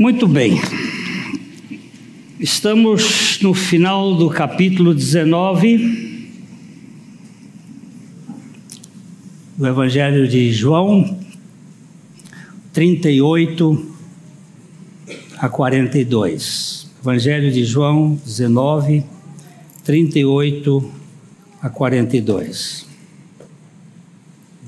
Muito bem. Estamos no final do capítulo 19 do Evangelho de João, 38 a 42. Evangelho de João 19, 38 a 42.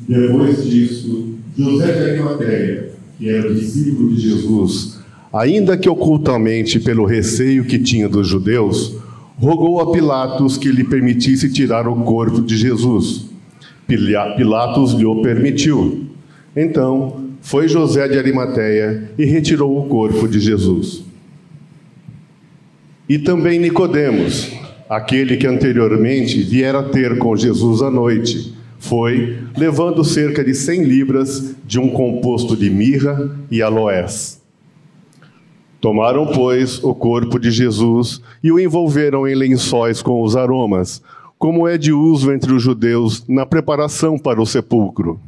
Depois disso, José de Arimateia, que era discípulo de Jesus, ainda que ocultamente pelo receio que tinha dos judeus, rogou a Pilatos que lhe permitisse tirar o corpo de Jesus. Pilatos lhe o permitiu. Então, foi José de Arimateia e retirou o corpo de Jesus. E também Nicodemos, aquele que anteriormente viera ter com Jesus à noite, foi levando cerca de cem libras de um composto de mirra e aloés. Tomaram, pois, o corpo de Jesus e o envolveram em lençóis com os aromas, como é de uso entre os judeus na preparação para o sepulcro.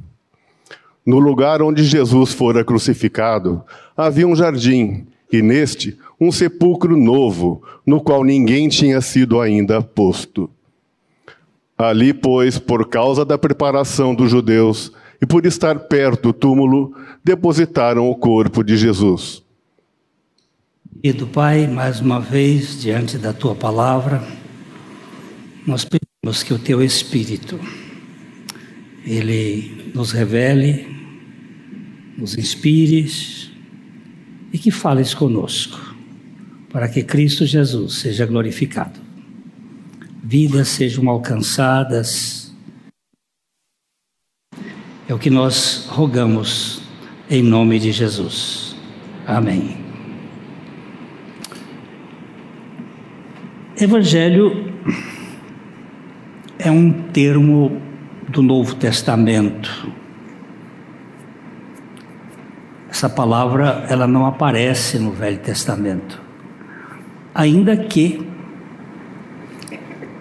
No lugar onde Jesus fora crucificado, havia um jardim, e neste um sepulcro novo, no qual ninguém tinha sido ainda posto. Ali, pois, por causa da preparação dos judeus e por estar perto do túmulo, depositaram o corpo de Jesus. E do Pai, mais uma vez, diante da tua palavra, nós pedimos que o teu Espírito, ele nos revele, nos inspire e que fales conosco, para que Cristo Jesus seja glorificado. Vidas sejam alcançadas. É o que nós rogamos em nome de Jesus. Amém. Evangelho é um termo do Novo Testamento. Essa palavra ela não aparece no Velho Testamento. Ainda que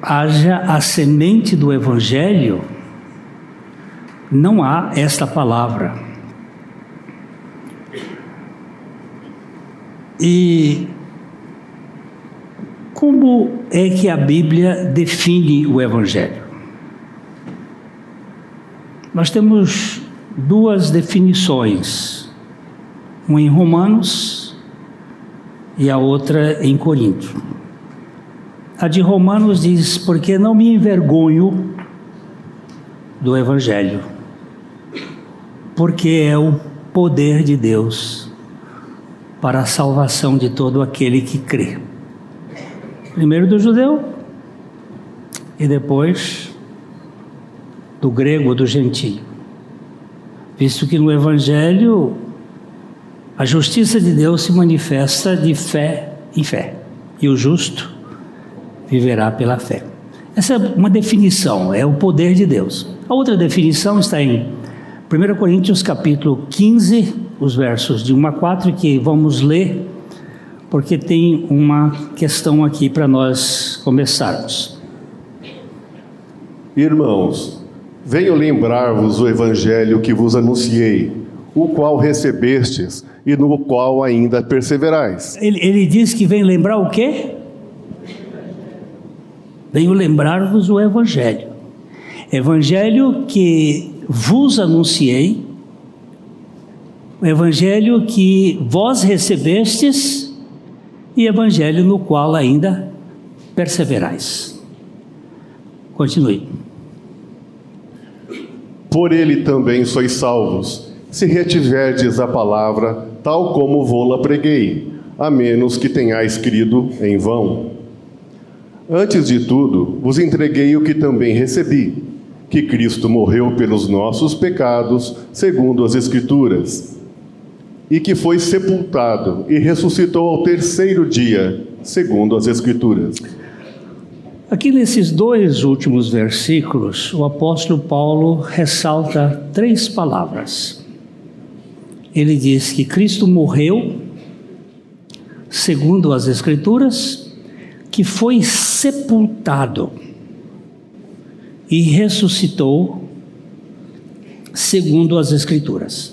haja a semente do evangelho, não há esta palavra. E como é que a Bíblia define o Evangelho? Nós temos duas definições, uma em Romanos e a outra em Corinto. A de Romanos diz: Porque não me envergonho do Evangelho, porque é o poder de Deus para a salvação de todo aquele que crê primeiro do judeu e depois do grego, do gentio. Visto que no Evangelho a justiça de Deus se manifesta de fé em fé, e o justo viverá pela fé. Essa é uma definição, é o poder de Deus. A outra definição está em 1 Coríntios capítulo 15, os versos de 1 a 4, que vamos ler porque tem uma questão aqui para nós começarmos. Irmãos, venho lembrar-vos o evangelho que vos anunciei, o qual recebestes e no qual ainda perseverais. Ele, ele diz que vem lembrar o quê? Venho lembrar-vos o evangelho. Evangelho que vos anunciei, o evangelho que vós recebestes e evangelho no qual ainda perseverais. Continue. Por ele também sois salvos, se retiverdes a palavra, tal como vou-la preguei, a menos que tenhais crido em vão. Antes de tudo, vos entreguei o que também recebi, que Cristo morreu pelos nossos pecados, segundo as Escrituras e que foi sepultado e ressuscitou ao terceiro dia, segundo as Escrituras. Aqui nesses dois últimos versículos, o apóstolo Paulo ressalta três palavras. Ele diz que Cristo morreu, segundo as Escrituras, que foi sepultado e ressuscitou, segundo as Escrituras.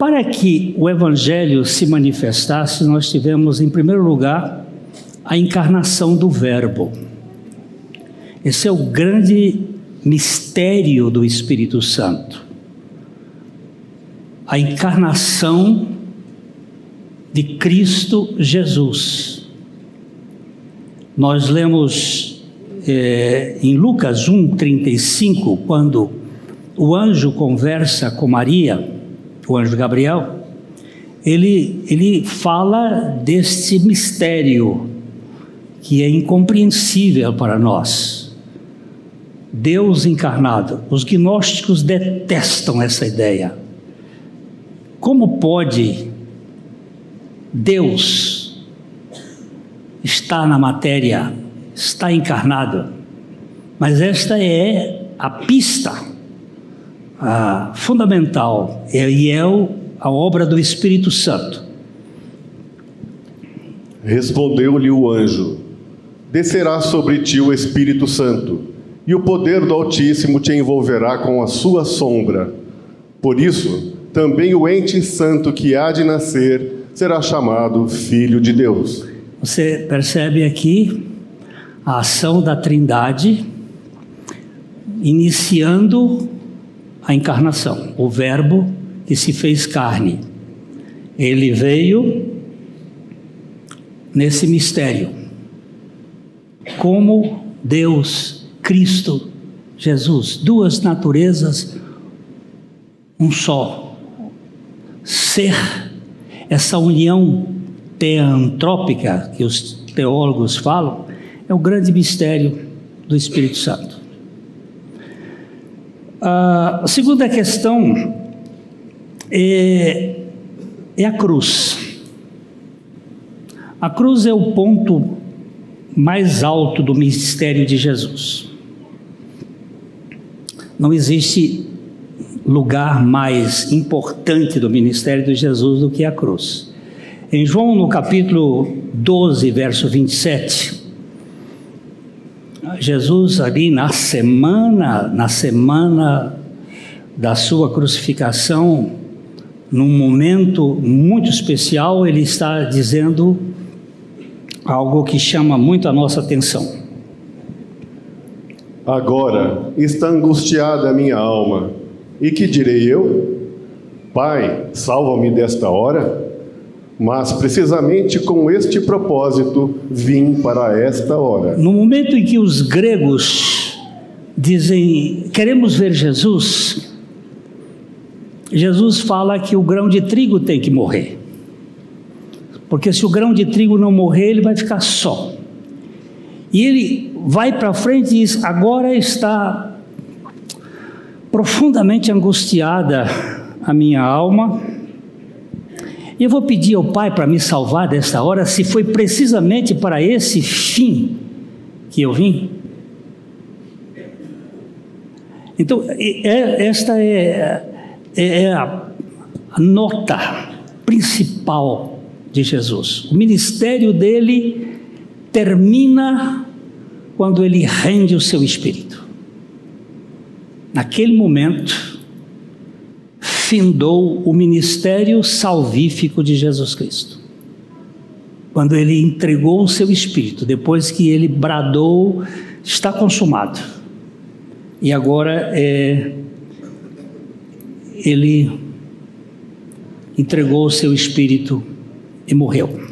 Para que o Evangelho se manifestasse, nós tivemos, em primeiro lugar, a encarnação do Verbo. Esse é o grande mistério do Espírito Santo. A encarnação de Cristo Jesus. Nós lemos é, em Lucas 1,35, quando o anjo conversa com Maria, o anjo Gabriel, ele, ele fala deste mistério que é incompreensível para nós. Deus encarnado. Os gnósticos detestam essa ideia. Como pode Deus estar na matéria, estar encarnado? Mas esta é a pista a fundamental e é a obra do Espírito Santo. Respondeu-lhe o anjo: Descerá sobre ti o Espírito Santo, e o poder do Altíssimo te envolverá com a sua sombra. Por isso, também o ente santo que há de nascer será chamado Filho de Deus. Você percebe aqui a ação da Trindade iniciando a encarnação, o Verbo que se fez carne. Ele veio nesse mistério, como Deus, Cristo, Jesus, duas naturezas, um só. Ser, essa união teantrópica que os teólogos falam, é o grande mistério do Espírito Santo. A segunda questão é, é a cruz. A cruz é o ponto mais alto do mistério de Jesus. Não existe lugar mais importante do ministério de Jesus do que a cruz. Em João, no capítulo 12, verso 27, Jesus ali na semana, na semana da sua crucificação, num momento muito especial, ele está dizendo algo que chama muito a nossa atenção. Agora está angustiada a minha alma, e que direi eu? Pai, salva-me desta hora? Mas precisamente com este propósito vim para esta hora. No momento em que os gregos dizem queremos ver Jesus, Jesus fala que o grão de trigo tem que morrer. Porque se o grão de trigo não morrer, ele vai ficar só. E ele vai para frente e diz: agora está profundamente angustiada a minha alma e eu vou pedir ao Pai para me salvar desta hora, se foi precisamente para esse fim que eu vim. Então, é, esta é, é, é a nota principal de Jesus. O ministério dele termina quando ele rende o seu espírito. Naquele momento, findou o ministério salvífico de Jesus Cristo. Quando ele entregou o seu espírito, depois que ele bradou, está consumado. E agora é, ele entregou o seu espírito e morreu.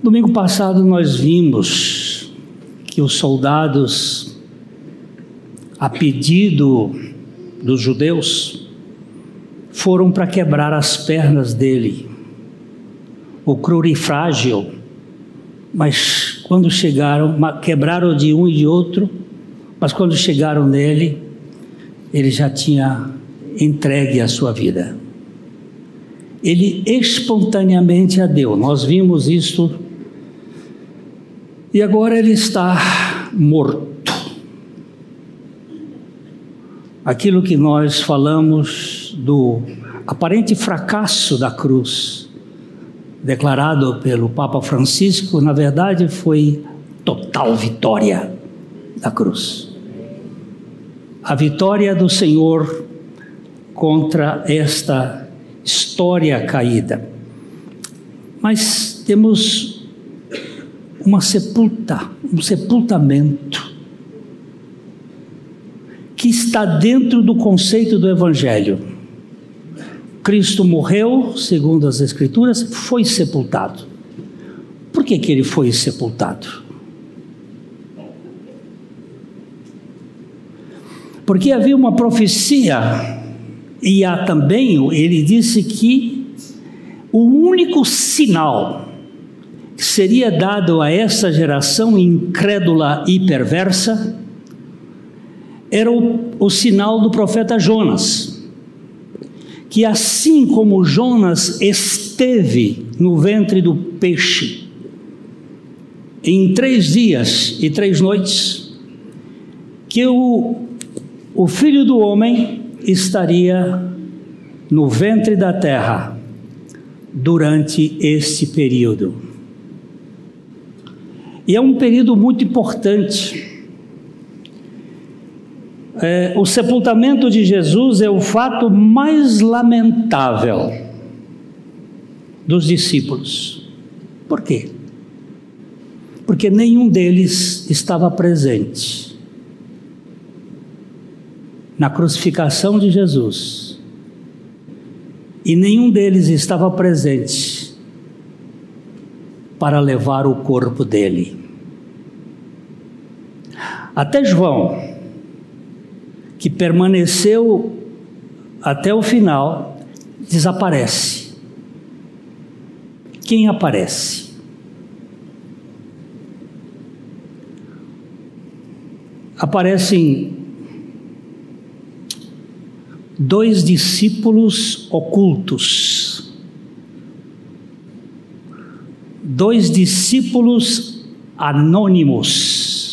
Domingo passado nós vimos que os soldados, a pedido dos judeus foram para quebrar as pernas dele, o crurifrágil, mas quando chegaram, quebraram de um e de outro, mas quando chegaram nele, ele já tinha entregue a sua vida. Ele espontaneamente a deu, nós vimos isso, e agora ele está morto aquilo que nós falamos do aparente fracasso da cruz, declarado pelo Papa Francisco, na verdade foi total vitória da cruz. A vitória do Senhor contra esta história caída. Mas temos uma sepulta, um sepultamento que está dentro do conceito do evangelho. Cristo morreu, segundo as escrituras, foi sepultado. Por que, que ele foi sepultado? Porque havia uma profecia, e há também, ele disse que o único sinal que seria dado a essa geração incrédula e perversa era o, o sinal do profeta Jonas, que assim como Jonas esteve no ventre do peixe, em três dias e três noites, que o o filho do homem estaria no ventre da terra durante este período. E é um período muito importante. É, o sepultamento de Jesus é o fato mais lamentável dos discípulos. Por quê? Porque nenhum deles estava presente na crucificação de Jesus. E nenhum deles estava presente para levar o corpo dele. Até João, que permaneceu até o final, desaparece. Quem aparece? Aparecem dois discípulos ocultos, dois discípulos anônimos.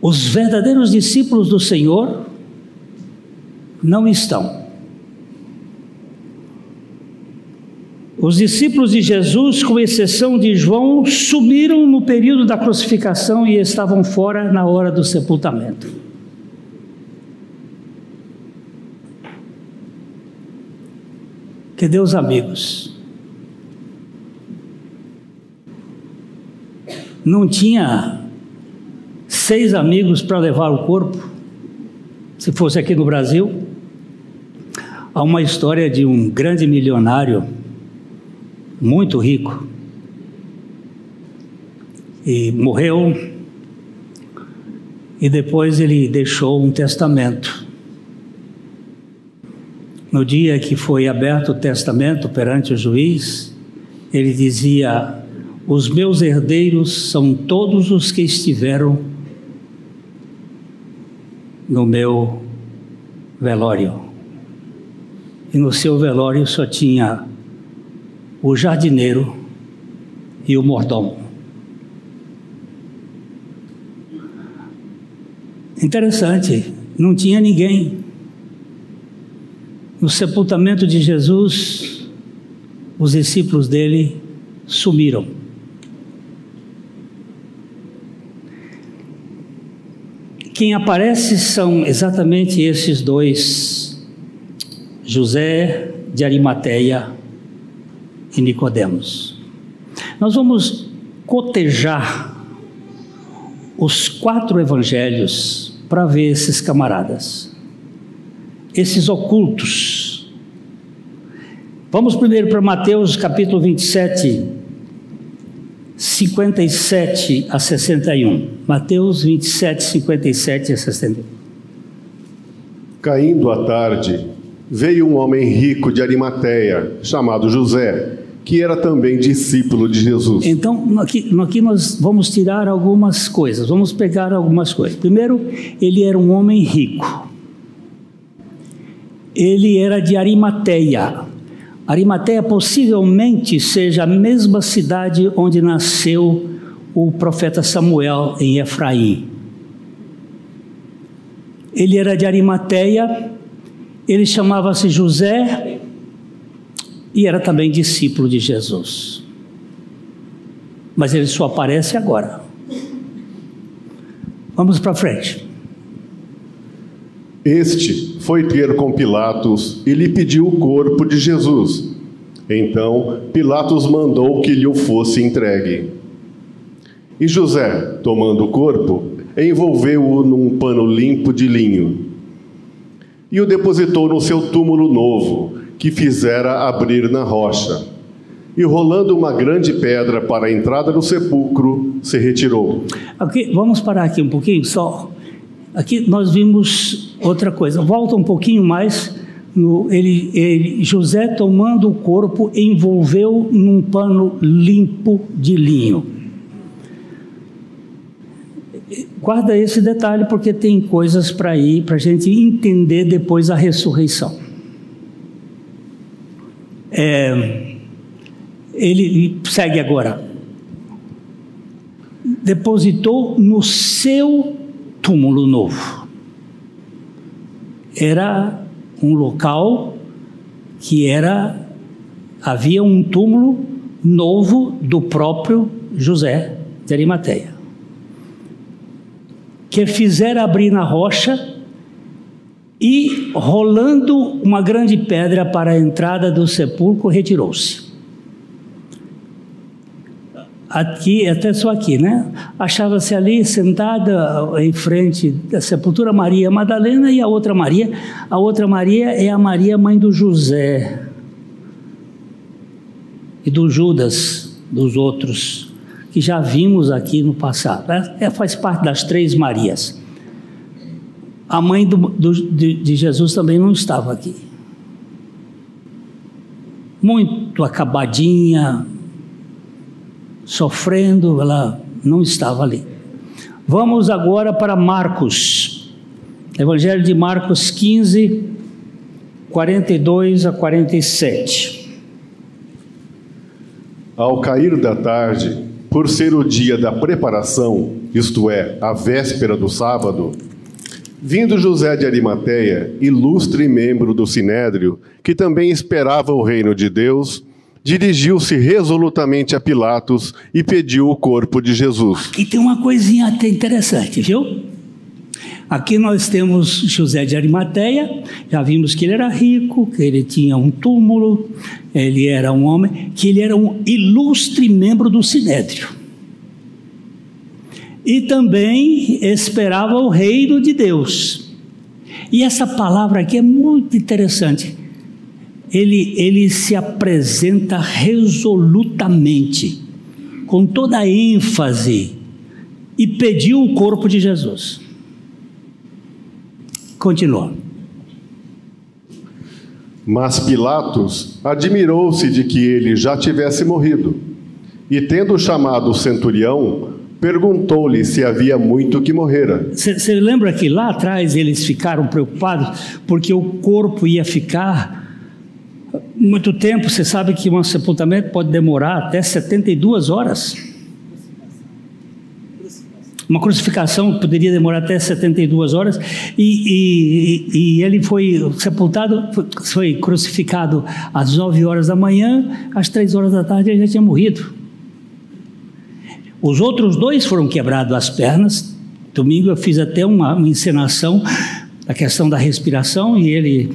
Os verdadeiros discípulos do Senhor não estão. Os discípulos de Jesus, com exceção de João, sumiram no período da crucificação e estavam fora na hora do sepultamento. Que Deus, amigos, não tinha seis amigos para levar o corpo, se fosse aqui no Brasil. Há uma história de um grande milionário, muito rico, e morreu, e depois ele deixou um testamento no dia que foi aberto o testamento perante o juiz, ele dizia: Os meus herdeiros são todos os que estiveram no meu velório. E no seu velório só tinha o jardineiro e o mordomo. Interessante, não tinha ninguém. No sepultamento de Jesus, os discípulos dele sumiram. Quem aparece são exatamente esses dois, José de Arimateia e Nicodemos. Nós vamos cotejar os quatro evangelhos para ver esses camaradas esses ocultos. Vamos primeiro para Mateus capítulo 27, 57 a 61. Mateus 27, 57 a 61. Caindo a tarde, veio um homem rico de Arimateia, chamado José, que era também discípulo de Jesus. Então, aqui, aqui nós vamos tirar algumas coisas, vamos pegar algumas coisas. Primeiro, ele era um homem rico ele era de Arimateia. Arimateia possivelmente seja a mesma cidade onde nasceu o profeta Samuel em Efraim. Ele era de Arimateia, ele chamava-se José e era também discípulo de Jesus. Mas ele só aparece agora. Vamos para frente. Este foi ter com Pilatos e lhe pediu o corpo de Jesus. Então Pilatos mandou que lhe fosse entregue. E José, tomando o corpo, envolveu-o num pano limpo de linho e o depositou no seu túmulo novo, que fizera abrir na rocha. E rolando uma grande pedra para a entrada do sepulcro, se retirou. Aqui, vamos parar aqui um pouquinho só. Aqui nós vimos outra coisa. Volta um pouquinho mais. No, ele, ele, José tomando o corpo envolveu num pano limpo de linho. Guarda esse detalhe porque tem coisas para ir para a gente entender depois a ressurreição. É, ele segue agora. Depositou no seu túmulo novo. Era um local que era havia um túmulo novo do próprio José de Arimateia que fizera abrir na rocha e, rolando uma grande pedra para a entrada do sepulcro, retirou-se. Aqui, até só aqui, né? Achava-se ali sentada em frente da sepultura Maria Madalena e a outra Maria. A outra Maria é a Maria, mãe do José e do Judas, dos outros que já vimos aqui no passado. É, é, faz parte das três Marias. A mãe do, do, de, de Jesus também não estava aqui. Muito acabadinha, sofrendo, ela não estava ali. Vamos agora para Marcos, Evangelho de Marcos 15, 42 a 47. Ao cair da tarde, por ser o dia da preparação, isto é, a véspera do sábado, vindo José de Arimateia, ilustre membro do sinédrio, que também esperava o reino de Deus, dirigiu-se resolutamente a Pilatos e pediu o corpo de Jesus. Aqui tem uma coisinha até interessante, viu? Aqui nós temos José de Arimateia, já vimos que ele era rico, que ele tinha um túmulo, ele era um homem, que ele era um ilustre membro do Sinédrio. E também esperava o reino de Deus. E essa palavra aqui é muito interessante. Ele, ele se apresenta resolutamente, com toda a ênfase, e pediu o corpo de Jesus. Continua. Mas Pilatos admirou-se de que ele já tivesse morrido. E tendo chamado o centurião, perguntou-lhe se havia muito que morrera. Você lembra que lá atrás eles ficaram preocupados porque o corpo ia ficar muito tempo? Você sabe que um sepultamento pode demorar até 72 horas. Uma crucificação poderia demorar até 72 horas, e, e, e ele foi sepultado, foi crucificado às 9 horas da manhã, às 3 horas da tarde ele já tinha morrido. Os outros dois foram quebrados as pernas. Domingo eu fiz até uma, uma encenação da questão da respiração e ele,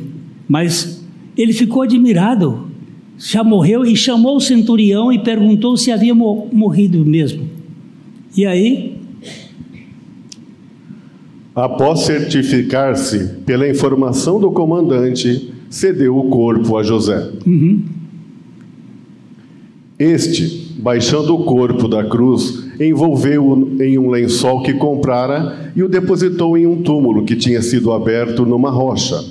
mas ele ficou admirado, já morreu e chamou o centurião e perguntou se havia morrido mesmo. E aí Após certificar-se pela informação do comandante, cedeu o corpo a José. Uhum. Este, baixando o corpo da cruz, envolveu-o em um lençol que comprara e o depositou em um túmulo que tinha sido aberto numa rocha,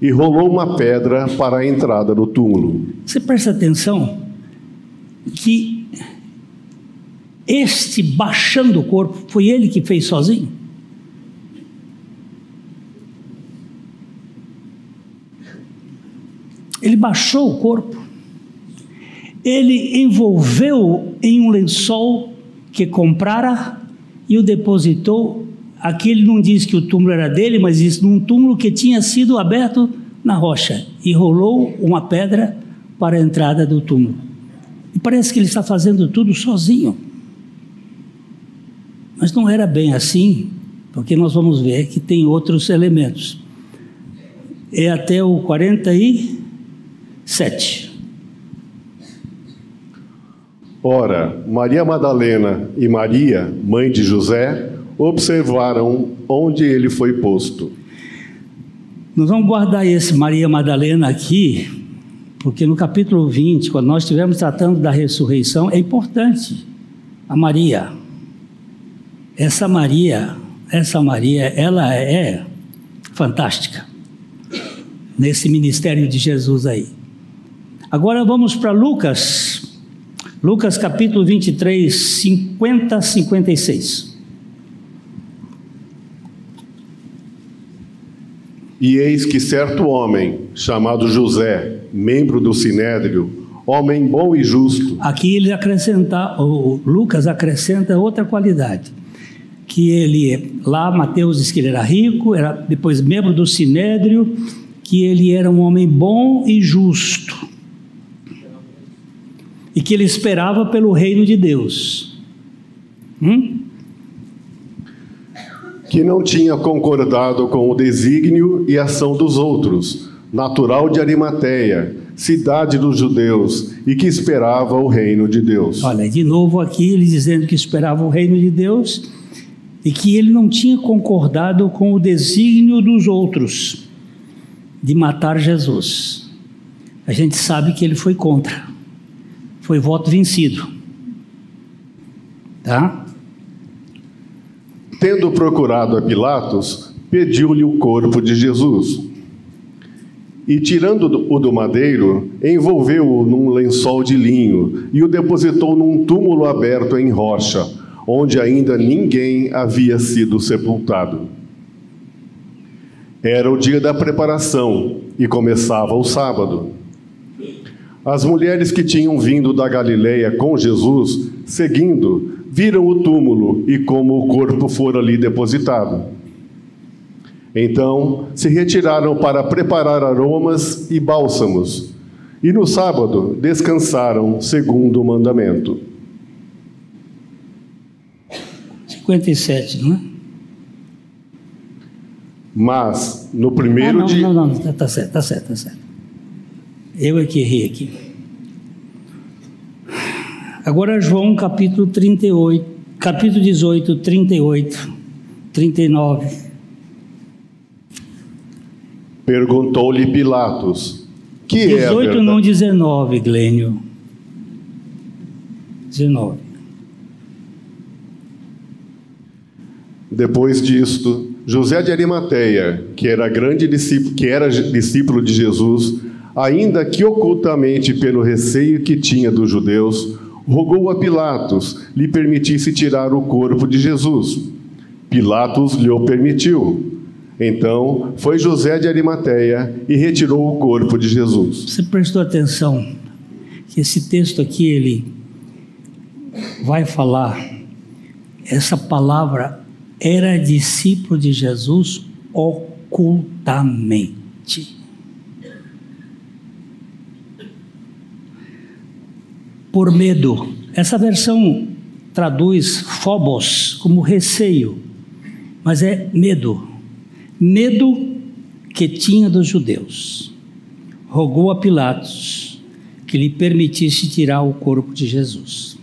e rolou uma pedra para a entrada do túmulo. Você presta atenção que este baixando o corpo foi ele que fez sozinho? Ele baixou o corpo, ele envolveu em um lençol que comprara e o depositou. Aqui ele não diz que o túmulo era dele, mas diz num túmulo que tinha sido aberto na rocha e rolou uma pedra para a entrada do túmulo. E parece que ele está fazendo tudo sozinho. Mas não era bem assim, porque nós vamos ver que tem outros elementos. é até o 47. Ora, Maria Madalena e Maria, mãe de José, observaram onde ele foi posto. Nós vamos guardar esse Maria Madalena aqui, porque no capítulo 20, quando nós estivermos tratando da ressurreição, é importante a Maria. Essa Maria, essa Maria, ela é fantástica nesse ministério de Jesus aí. Agora vamos para Lucas, Lucas capítulo 23, 50 a 56. E eis que certo homem, chamado José, membro do Sinédrio, homem bom e justo. Aqui ele acrescenta, o Lucas acrescenta outra qualidade, que ele lá Mateus diz que ele era rico, era depois membro do Sinédrio, que ele era um homem bom e justo. E que ele esperava pelo reino de Deus. Hum? Que não tinha concordado com o desígnio e ação dos outros, natural de Arimateia, cidade dos judeus, e que esperava o reino de Deus. Olha, de novo aqui ele dizendo que esperava o reino de Deus e que ele não tinha concordado com o desígnio dos outros de matar Jesus. A gente sabe que ele foi contra, foi voto vencido. Tá? Tendo procurado a Pilatos, pediu-lhe o corpo de Jesus. E, tirando-o do madeiro, envolveu-o num lençol de linho e o depositou num túmulo aberto em rocha, onde ainda ninguém havia sido sepultado. Era o dia da preparação e começava o sábado. As mulheres que tinham vindo da Galileia com Jesus, seguindo, viram o túmulo e como o corpo fora ali depositado. Então se retiraram para preparar aromas e bálsamos, e no sábado descansaram segundo o mandamento. 57, não é? Mas no primeiro ah, não, dia. Não, não, não, tá certo, tá certo, tá certo. Eu é que errei aqui. Agora João capítulo 38, capítulo 18, 38, 39. Perguntou-lhe Pilatos: Que 18 é a verdade? não 19, Glênio. 19. Depois disto, José de Arimateia, que era grande discípulo, que era discípulo de Jesus, ainda que ocultamente pelo receio que tinha dos judeus, rogou a Pilatos lhe permitisse tirar o corpo de Jesus. Pilatos lhe o permitiu. Então foi José de Arimateia e retirou o corpo de Jesus. Você prestou atenção que esse texto aqui ele vai falar essa palavra era discípulo de Jesus ocultamente. Por medo. Essa versão traduz phobos como receio, mas é medo. Medo que tinha dos judeus. Rogou a Pilatos que lhe permitisse tirar o corpo de Jesus.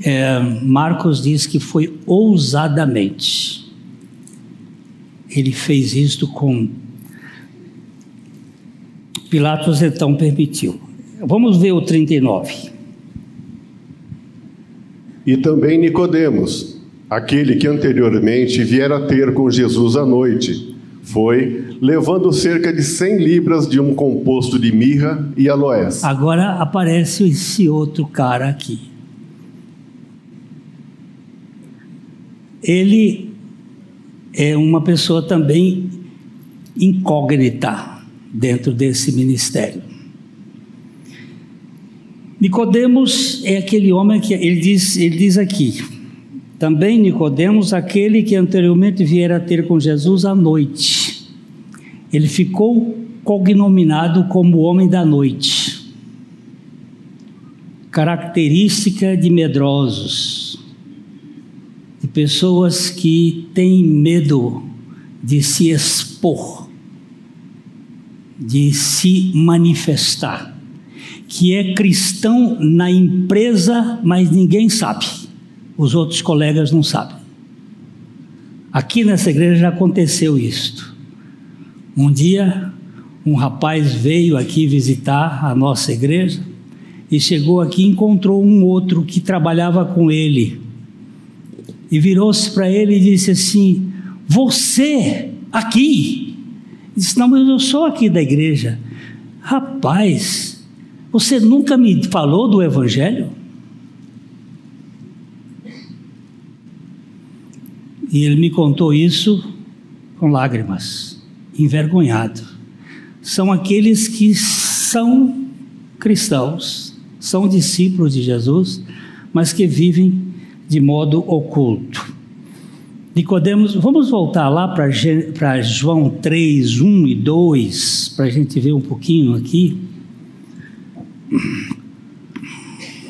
É, Marcos diz que foi ousadamente. Ele fez isto com Pilatos então permitiu. Vamos ver o 39. E também Nicodemos, aquele que anteriormente viera ter com Jesus à noite, foi levando cerca de 100 libras de um composto de mirra e aloés. Agora aparece esse outro cara aqui. Ele é uma pessoa também incógnita dentro desse ministério. Nicodemos é aquele homem que ele diz, ele diz aqui. Também Nicodemos, aquele que anteriormente viera ter com Jesus à noite. Ele ficou cognominado como homem da noite. Característica de medrosos, de pessoas que têm medo de se expor, de se manifestar, que é cristão na empresa, mas ninguém sabe, os outros colegas não sabem. Aqui nessa igreja já aconteceu isto. Um dia, um rapaz veio aqui visitar a nossa igreja e chegou aqui e encontrou um outro que trabalhava com ele. E virou-se para ele e disse assim: Você aqui? Disse: Não, mas eu sou aqui da igreja. Rapaz, você nunca me falou do Evangelho? E ele me contou isso com lágrimas, envergonhado. São aqueles que são cristãos, são discípulos de Jesus, mas que vivem de modo oculto. Nicodemos, vamos voltar lá para João 3, 1 e 2, para a gente ver um pouquinho aqui.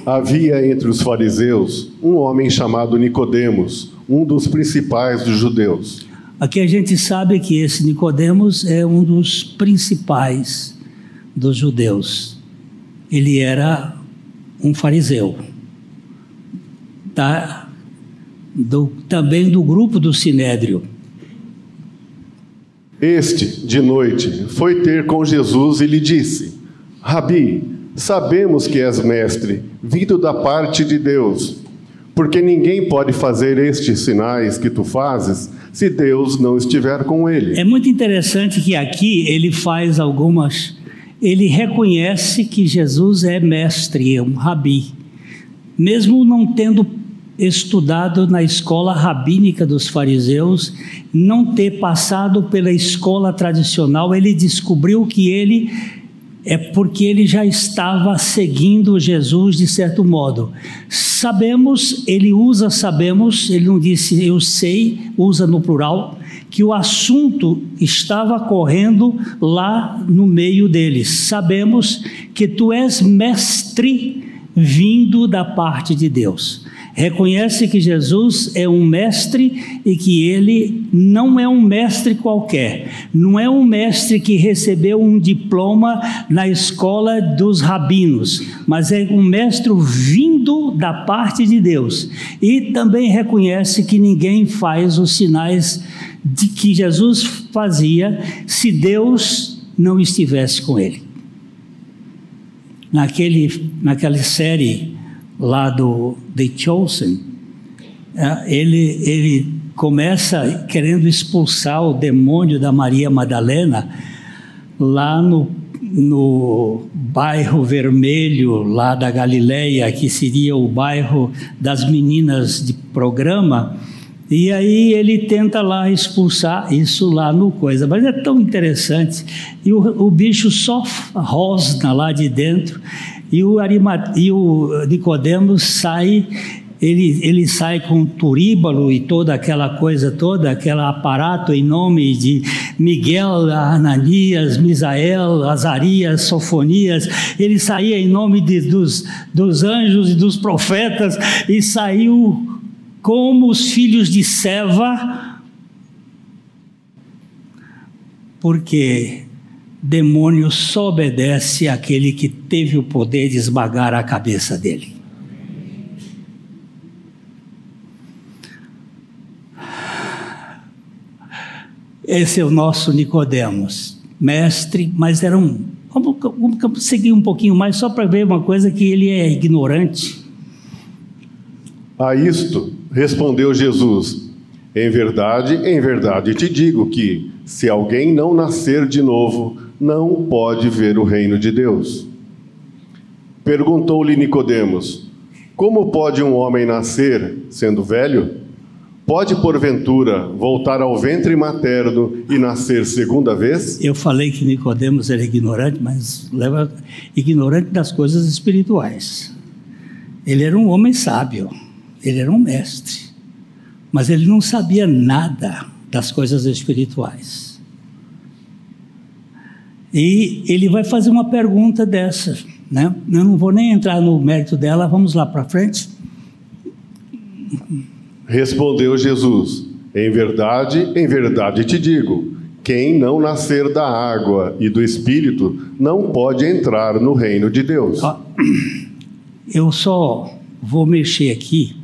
Havia entre os fariseus um homem chamado Nicodemos, um dos principais dos judeus. Aqui a gente sabe que esse Nicodemos é um dos principais dos judeus. Ele era um fariseu, tá? Do, também do grupo do Sinédrio. Este, de noite, foi ter com Jesus e lhe disse: Rabi, sabemos que és mestre, vindo da parte de Deus porque ninguém pode fazer estes sinais que tu fazes se Deus não estiver com ele. É muito interessante que aqui ele faz algumas. Ele reconhece que Jesus é mestre, é um rabi, mesmo não tendo estudado na escola rabínica dos fariseus, não ter passado pela escola tradicional, ele descobriu que ele é porque ele já estava seguindo Jesus de certo modo. Sabemos, ele usa sabemos, ele não disse eu sei, usa no plural, que o assunto estava correndo lá no meio deles. Sabemos que tu és mestre vindo da parte de Deus reconhece que Jesus é um mestre e que ele não é um mestre qualquer, não é um mestre que recebeu um diploma na escola dos rabinos, mas é um mestre vindo da parte de Deus. E também reconhece que ninguém faz os sinais de que Jesus fazia se Deus não estivesse com ele. Naquele, naquela série lá do The Chosen, é, ele, ele começa querendo expulsar o demônio da Maria Madalena lá no, no bairro vermelho lá da Galileia, que seria o bairro das meninas de programa. E aí ele tenta lá expulsar isso lá no coisa, mas é tão interessante. E o, o bicho só rosna lá de dentro e o, o Nicodemos sai, ele, ele sai com turíbalo e toda aquela coisa toda, aquele aparato em nome de Miguel, Ananias, Misael, Azarias, Sofonias. Ele saía em nome de, dos, dos anjos e dos profetas e saiu como os filhos de Seva, porque demônio só obedece àquele que teve o poder de esmagar a cabeça dele. Esse é o nosso Nicodemos, mestre, mas era um. Vamos, vamos seguir um pouquinho mais só para ver uma coisa que ele é ignorante. A isto respondeu Jesus: Em verdade, em verdade te digo que se alguém não nascer de novo, não pode ver o reino de Deus. Perguntou-lhe Nicodemos: Como pode um homem nascer sendo velho? Pode porventura voltar ao ventre materno e nascer segunda vez? Eu falei que Nicodemos era ignorante, mas leva ignorante das coisas espirituais. Ele era um homem sábio, ele era um mestre, mas ele não sabia nada das coisas espirituais. E ele vai fazer uma pergunta dessa, né? Eu não vou nem entrar no mérito dela, vamos lá para frente. Respondeu Jesus: Em verdade, em verdade te digo: quem não nascer da água e do espírito não pode entrar no reino de Deus. Eu só vou mexer aqui.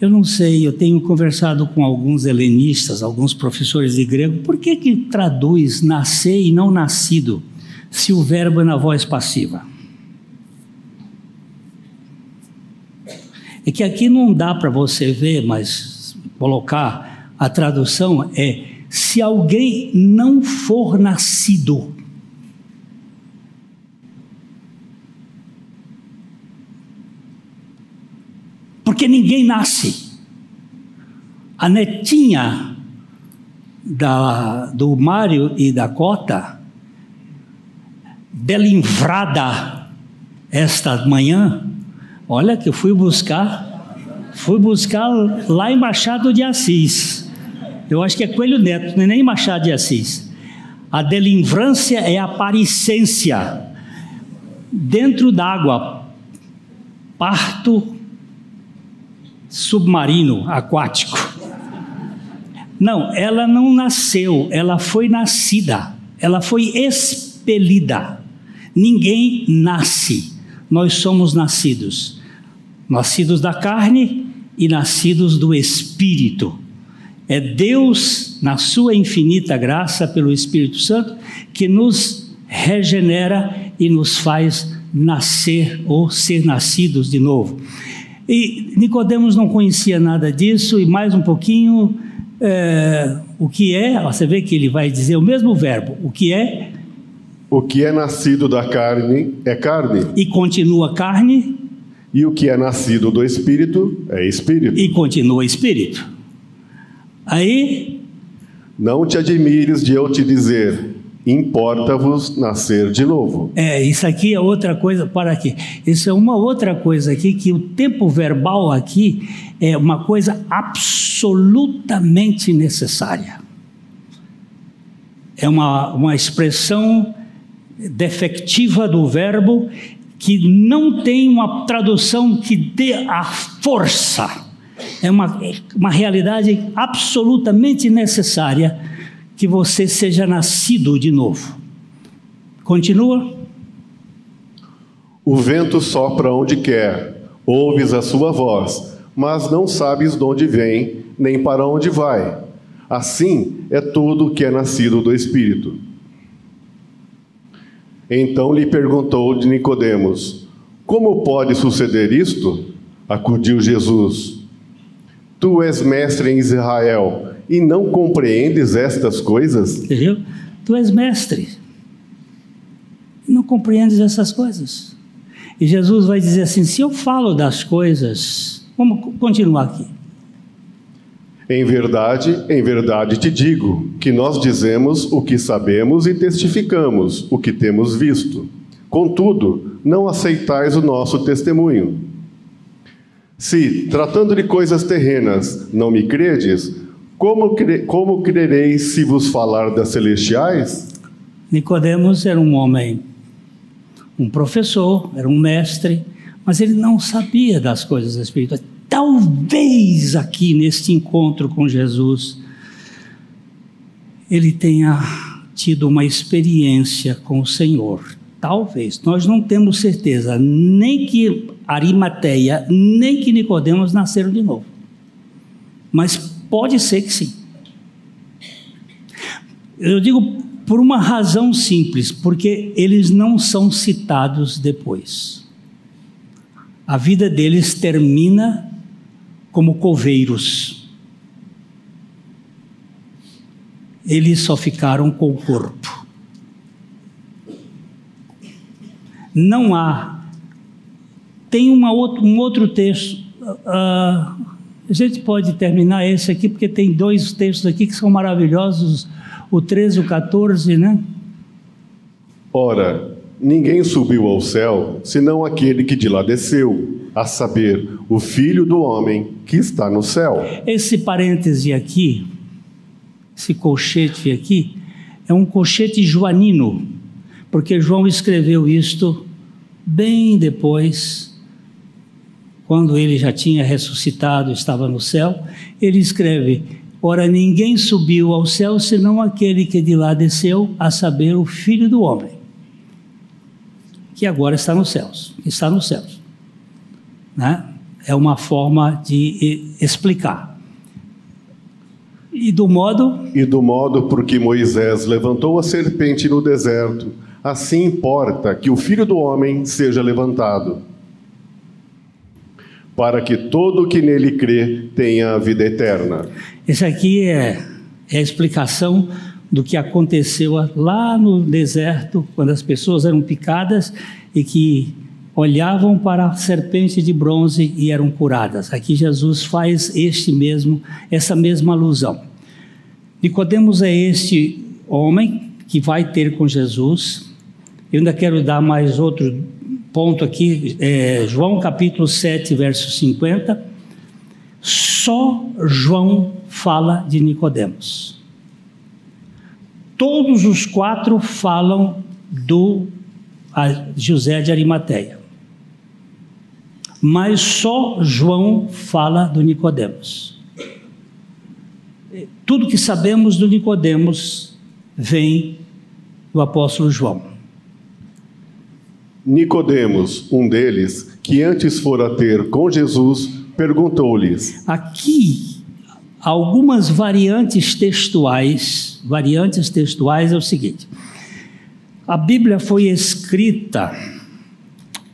Eu não sei, eu tenho conversado com alguns helenistas, alguns professores de grego, por que que traduz nascer e não nascido, se o verbo é na voz passiva? É que aqui não dá para você ver, mas colocar a tradução é se alguém não for nascido. Porque ninguém nasce. A netinha da, do Mário e da Cota, delinvrada esta manhã, olha que eu fui buscar, fui buscar lá em Machado de Assis. Eu acho que é Coelho Neto, não é nem Machado de Assis. A delinvrância é a pariscência. Dentro d'água, parto submarino, aquático. Não, ela não nasceu, ela foi nascida, ela foi expelida. Ninguém nasce, nós somos nascidos. Nascidos da carne e nascidos do espírito. É Deus, na sua infinita graça, pelo Espírito Santo, que nos regenera e nos faz nascer ou ser nascidos de novo. E Nicodemos não conhecia nada disso, e mais um pouquinho, é, o que é, você vê que ele vai dizer o mesmo verbo, o que é, O que é nascido da carne é carne, e continua carne, e o que é nascido do espírito é espírito. e continua espírito. Aí, Não te admires de eu te dizer: importa-vos nascer de novo. é, isso aqui é outra coisa, para aqui. Isso é uma outra coisa aqui, que o tempo verbal aqui é uma coisa absolutamente necessária. É uma, uma expressão defectiva do verbo que não tem uma tradução que dê a força. É uma, uma realidade absolutamente necessária que você seja nascido de novo. Continua? O vento sopra onde quer, ouves a sua voz, mas não sabes de onde vem, nem para onde vai. Assim é tudo o que é nascido do Espírito. Então lhe perguntou de Nicodemos: Como pode suceder isto? Acudiu Jesus: Tu és mestre em Israel e não compreendes estas coisas? Entendeu? Tu és mestre. Não compreendes essas coisas. E Jesus vai dizer assim: se eu falo das coisas, vamos continuar aqui. Em verdade, em verdade te digo que nós dizemos o que sabemos e testificamos o que temos visto. Contudo, não aceitais o nosso testemunho. Se, tratando de coisas terrenas, não me credes, como, cre como crereis se vos falar das celestiais? Nicodemos era um homem, um professor, era um mestre, mas ele não sabia das coisas espirituais. Talvez aqui neste encontro com Jesus ele tenha tido uma experiência com o Senhor. Talvez. Nós não temos certeza nem que Arimateia, nem que Nicodemos nasceram de novo. Mas pode ser que sim. Eu digo por uma razão simples, porque eles não são citados depois. A vida deles termina como coveiros. Eles só ficaram com o corpo. Não há. Tem uma outro, um outro texto. ah, a gente pode terminar esse aqui, porque tem dois textos aqui que são maravilhosos, o 13 e o 14, né? Ora, ninguém subiu ao céu senão aquele que de lá desceu, a saber, o Filho do Homem que está no céu. Esse parêntese aqui, esse colchete aqui, é um colchete joanino, porque João escreveu isto bem depois, quando ele já tinha ressuscitado, estava no céu. Ele escreve: Ora, ninguém subiu ao céu senão aquele que de lá desceu, a saber, o Filho do Homem, que agora está nos céus, está nos céus. Né? É uma forma de explicar. E do modo. E do modo por que Moisés levantou a serpente no deserto, assim importa que o filho do homem seja levantado, para que todo o que nele crê tenha a vida eterna. Essa aqui é, é a explicação do que aconteceu lá no deserto, quando as pessoas eram picadas e que olhavam para a serpente de bronze e eram curadas. Aqui Jesus faz este mesmo, essa mesma alusão. Nicodemos é este homem que vai ter com Jesus. Eu ainda quero dar mais outro ponto aqui, é, João capítulo 7, verso 50. Só João fala de Nicodemos. Todos os quatro falam do José de Arimateia. Mas só João fala do Nicodemos tudo que sabemos do Nicodemos vem do apóstolo João. Nicodemos, um deles, que antes fora ter com Jesus, perguntou-lhes. Aqui algumas variantes textuais, variantes textuais é o seguinte: a Bíblia foi escrita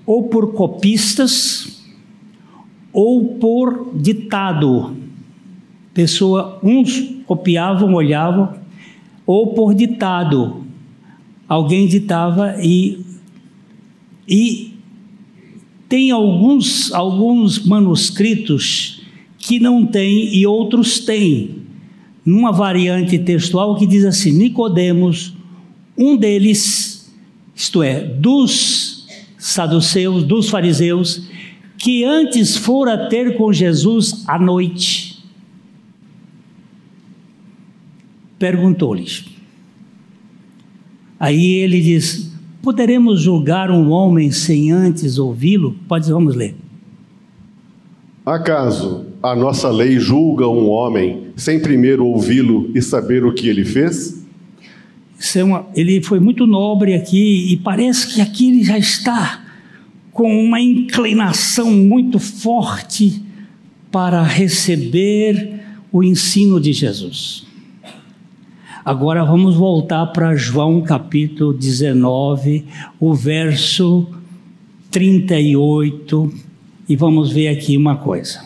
ou por copistas ou por ditado Pessoa, uns copiavam, olhavam, ou por ditado. Alguém ditava e, e tem alguns, alguns manuscritos que não tem e outros têm. Numa variante textual que diz assim: Nicodemos, um deles, isto é, dos saduceus, dos fariseus, que antes fora ter com Jesus à noite. perguntou-lhes. Aí ele diz: Poderemos julgar um homem sem antes ouvi-lo? Pode, vamos ler. Acaso a nossa lei julga um homem sem primeiro ouvi-lo e saber o que ele fez? É uma, ele foi muito nobre aqui e parece que aqui ele já está com uma inclinação muito forte para receber o ensino de Jesus. Agora vamos voltar para João capítulo 19, o verso 38, e vamos ver aqui uma coisa.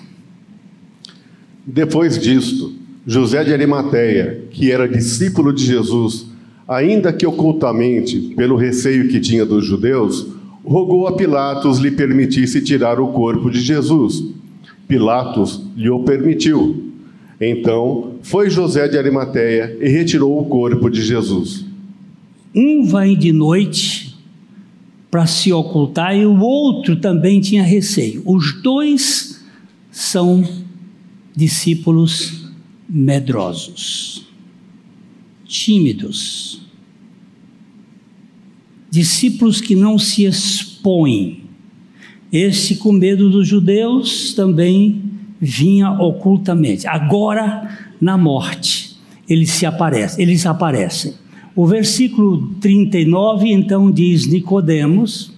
Depois disto, José de Arimateia, que era discípulo de Jesus, ainda que ocultamente, pelo receio que tinha dos judeus, rogou a Pilatos lhe permitisse tirar o corpo de Jesus. Pilatos lhe o permitiu. Então foi José de Arimateia e retirou o corpo de Jesus. Um vai de noite para se ocultar e o outro também tinha receio. Os dois são discípulos medrosos, tímidos, discípulos que não se expõem. Este, com medo dos judeus, também vinha ocultamente. Agora, na morte, eles se aparecem, eles aparecem. O versículo 39 então diz Nicodemos,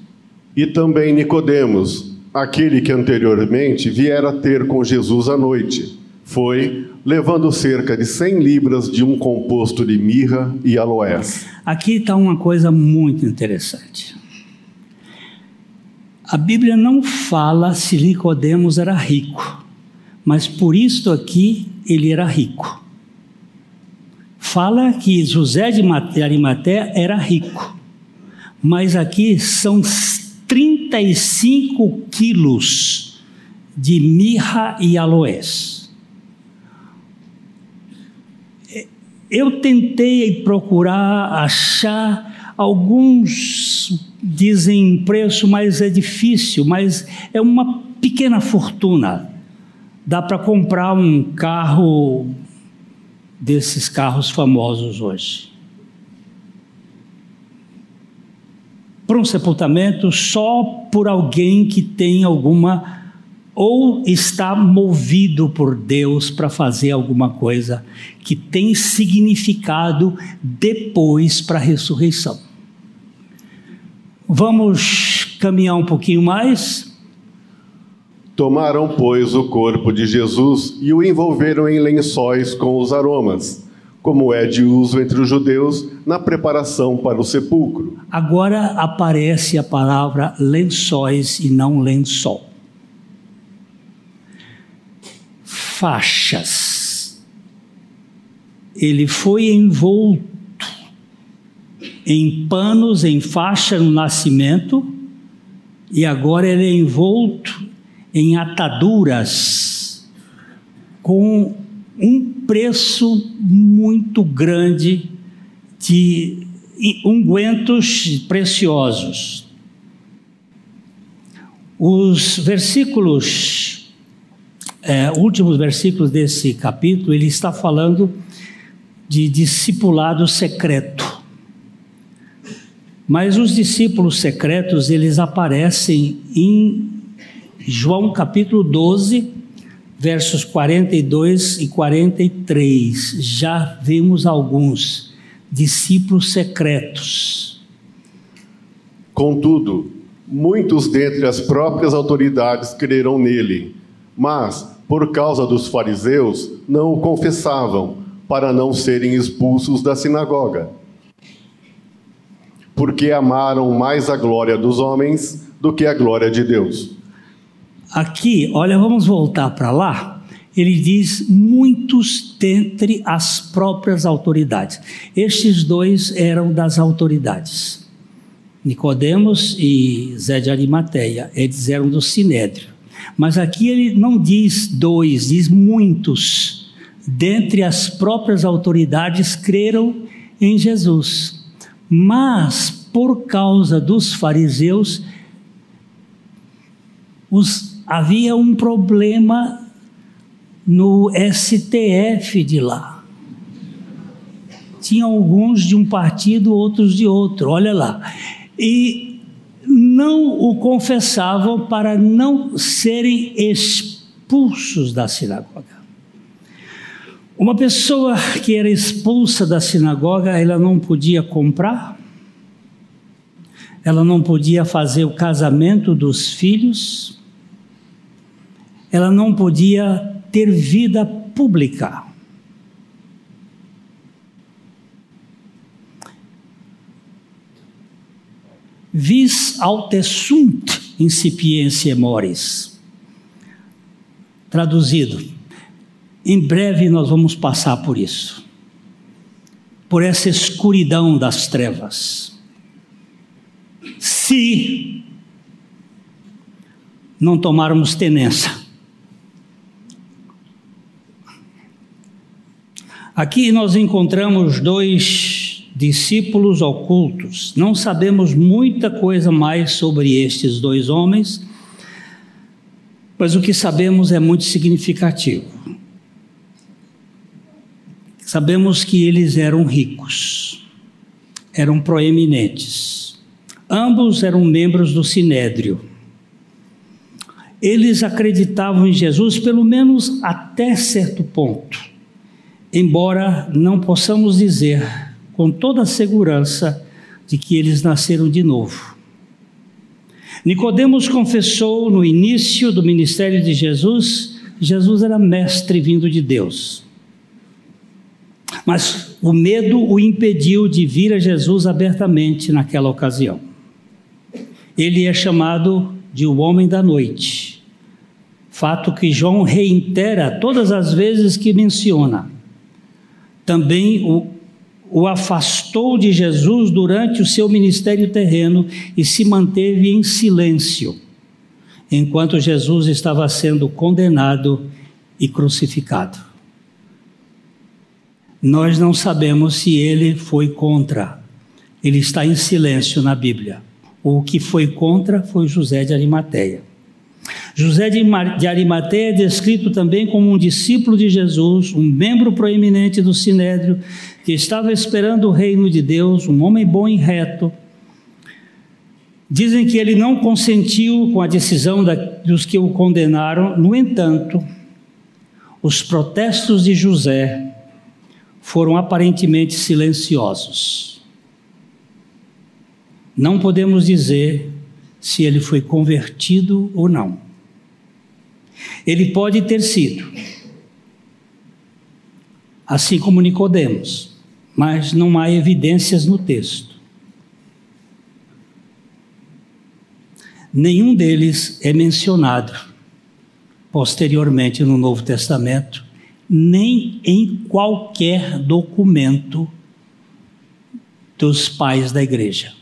e também Nicodemos, aquele que anteriormente viera ter com Jesus à noite, foi levando cerca de 100 libras de um composto de mirra e aloés. Aqui está uma coisa muito interessante. A Bíblia não fala se Nicodemos era rico mas por isto aqui ele era rico. Fala que José de Arimaté era rico, mas aqui são 35 quilos de mirra e aloés. Eu tentei procurar achar alguns dizem preço, mas é difícil, mas é uma pequena fortuna dá para comprar um carro desses carros famosos hoje. Para um sepultamento só por alguém que tem alguma ou está movido por Deus para fazer alguma coisa que tem significado depois para a ressurreição. Vamos caminhar um pouquinho mais. Tomaram, pois, o corpo de Jesus e o envolveram em lençóis com os aromas, como é de uso entre os judeus na preparação para o sepulcro. Agora aparece a palavra lençóis e não lençol. Faixas. Ele foi envolto em panos, em faixa no nascimento, e agora ele é envolto em ataduras com um preço muito grande de ungüentos preciosos. Os versículos, é, últimos versículos desse capítulo, ele está falando de discipulado secreto. Mas os discípulos secretos, eles aparecem em João capítulo 12, versos 42 e 43. Já vimos alguns discípulos secretos. Contudo, muitos dentre as próprias autoridades creram nele, mas, por causa dos fariseus, não o confessavam, para não serem expulsos da sinagoga porque amaram mais a glória dos homens do que a glória de Deus. Aqui, olha, vamos voltar para lá. Ele diz muitos dentre as próprias autoridades. Estes dois eram das autoridades. Nicodemos e Zé de Arimateia, eles eram do Sinédrio. Mas aqui ele não diz dois, diz muitos. Dentre as próprias autoridades creram em Jesus. Mas, por causa dos fariseus, os, havia um problema no STF de lá. Tinha alguns de um partido, outros de outro, olha lá. E não o confessavam para não serem expulsos da sinagoga. Uma pessoa que era expulsa da sinagoga, ela não podia comprar, ela não podia fazer o casamento dos filhos, ela não podia ter vida pública. Vis altessunt incipientia mores. Traduzido, em breve nós vamos passar por isso, por essa escuridão das trevas. Se não tomarmos tenência. Aqui nós encontramos dois discípulos ocultos. Não sabemos muita coisa mais sobre estes dois homens, mas o que sabemos é muito significativo. Sabemos que eles eram ricos, eram proeminentes. Ambos eram membros do Sinédrio. Eles acreditavam em Jesus, pelo menos até certo ponto, embora não possamos dizer com toda a segurança de que eles nasceram de novo. Nicodemos confessou no início do ministério de Jesus, Jesus era mestre vindo de Deus. Mas o medo o impediu de vir a Jesus abertamente naquela ocasião. Ele é chamado de o homem da noite, fato que João reitera todas as vezes que menciona. Também o, o afastou de Jesus durante o seu ministério terreno e se manteve em silêncio, enquanto Jesus estava sendo condenado e crucificado. Nós não sabemos se ele foi contra. Ele está em silêncio na Bíblia. O que foi contra foi José de Arimateia. José de Arimateia é descrito também como um discípulo de Jesus, um membro proeminente do Sinédrio, que estava esperando o reino de Deus, um homem bom e reto. Dizem que ele não consentiu com a decisão da, dos que o condenaram, no entanto, os protestos de José foram aparentemente silenciosos. Não podemos dizer se ele foi convertido ou não. Ele pode ter sido, assim como Nicodemos, mas não há evidências no texto. Nenhum deles é mencionado posteriormente no Novo Testamento, nem em qualquer documento dos pais da igreja.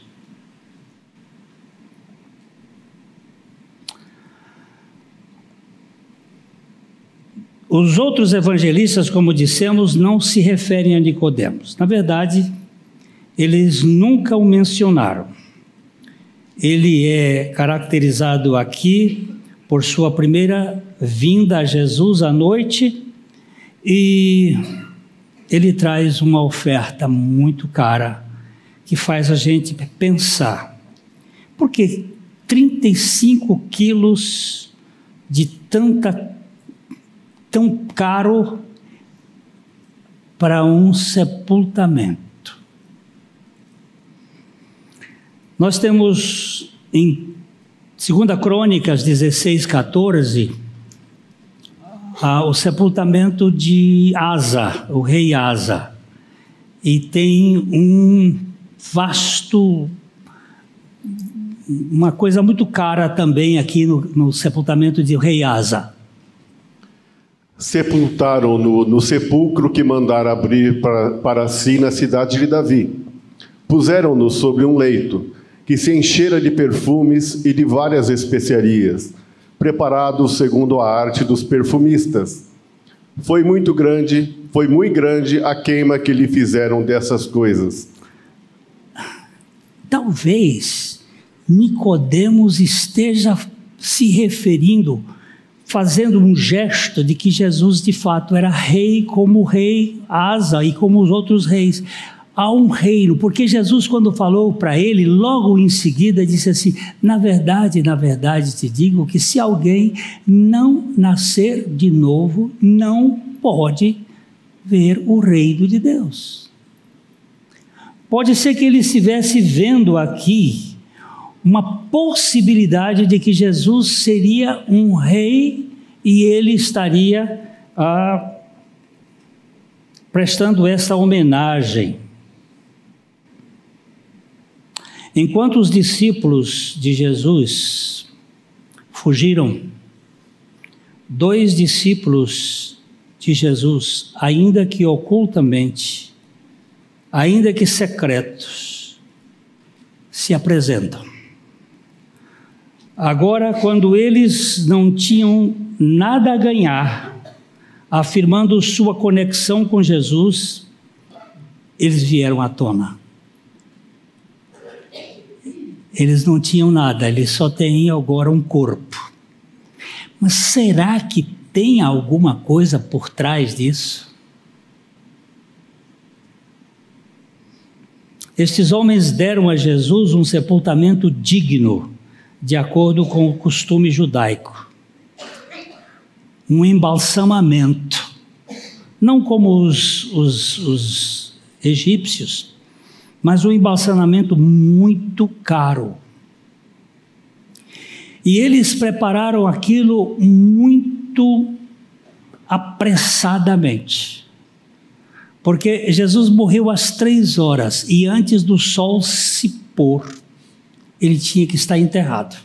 Os outros evangelistas, como dissemos, não se referem a Nicodemos. Na verdade, eles nunca o mencionaram. Ele é caracterizado aqui por sua primeira vinda a Jesus à noite e ele traz uma oferta muito cara que faz a gente pensar. Porque 35 quilos de tanta tão caro para um sepultamento. Nós temos em 2 Crônicas 16, 14, ah, o sepultamento de Asa, o rei Asa. E tem um vasto, uma coisa muito cara também aqui no, no sepultamento de rei Asa sepultaram-no no sepulcro que mandara abrir para, para si na cidade de Davi. Puseram-no sobre um leito, que se enchera de perfumes e de várias especiarias, preparados segundo a arte dos perfumistas. Foi muito grande, foi muito grande a queima que lhe fizeram dessas coisas. Talvez Nicodemos esteja se referindo fazendo um gesto de que Jesus de fato era rei como o rei Asa e como os outros reis. Há um reino, porque Jesus, quando falou para ele, logo em seguida disse assim: Na verdade, na verdade te digo que se alguém não nascer de novo, não pode ver o reino de Deus. Pode ser que ele estivesse vendo aqui uma possibilidade de que Jesus seria um rei e ele estaria ah, prestando essa homenagem. Enquanto os discípulos de Jesus fugiram, dois discípulos de Jesus, ainda que ocultamente, ainda que secretos, se apresentam. Agora, quando eles não tinham nada a ganhar, afirmando sua conexão com Jesus, eles vieram à tona. Eles não tinham nada, eles só têm agora um corpo. Mas será que tem alguma coisa por trás disso? Estes homens deram a Jesus um sepultamento digno de acordo com o costume judaico. Um embalsamamento, não como os, os, os egípcios, mas um embalsamamento muito caro. E eles prepararam aquilo muito apressadamente. Porque Jesus morreu às três horas e antes do sol se pôr ele tinha que estar enterrado.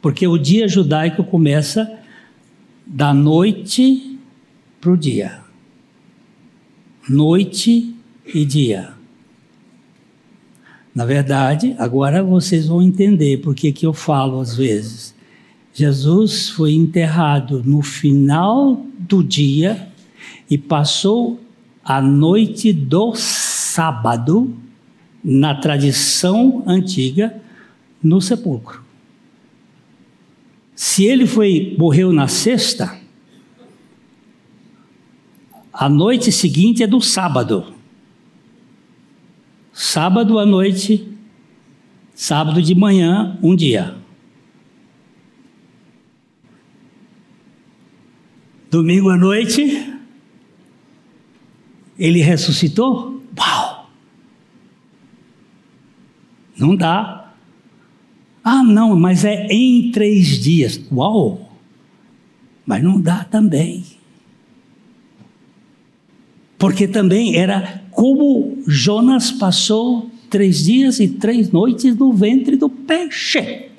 Porque o dia judaico começa da noite para o dia. Noite e dia. Na verdade, agora vocês vão entender porque que eu falo às vezes. Jesus foi enterrado no final do dia e passou a noite do sábado na tradição antiga, no sepulcro. Se ele foi morreu na sexta, a noite seguinte é do sábado. Sábado à noite Sábado de manhã, um dia. Domingo à noite, ele ressuscitou? Uau! Não dá. Ah, não, mas é em três dias. Uau! Mas não dá também. Porque também era como Jonas passou três dias e três noites no ventre do peixe.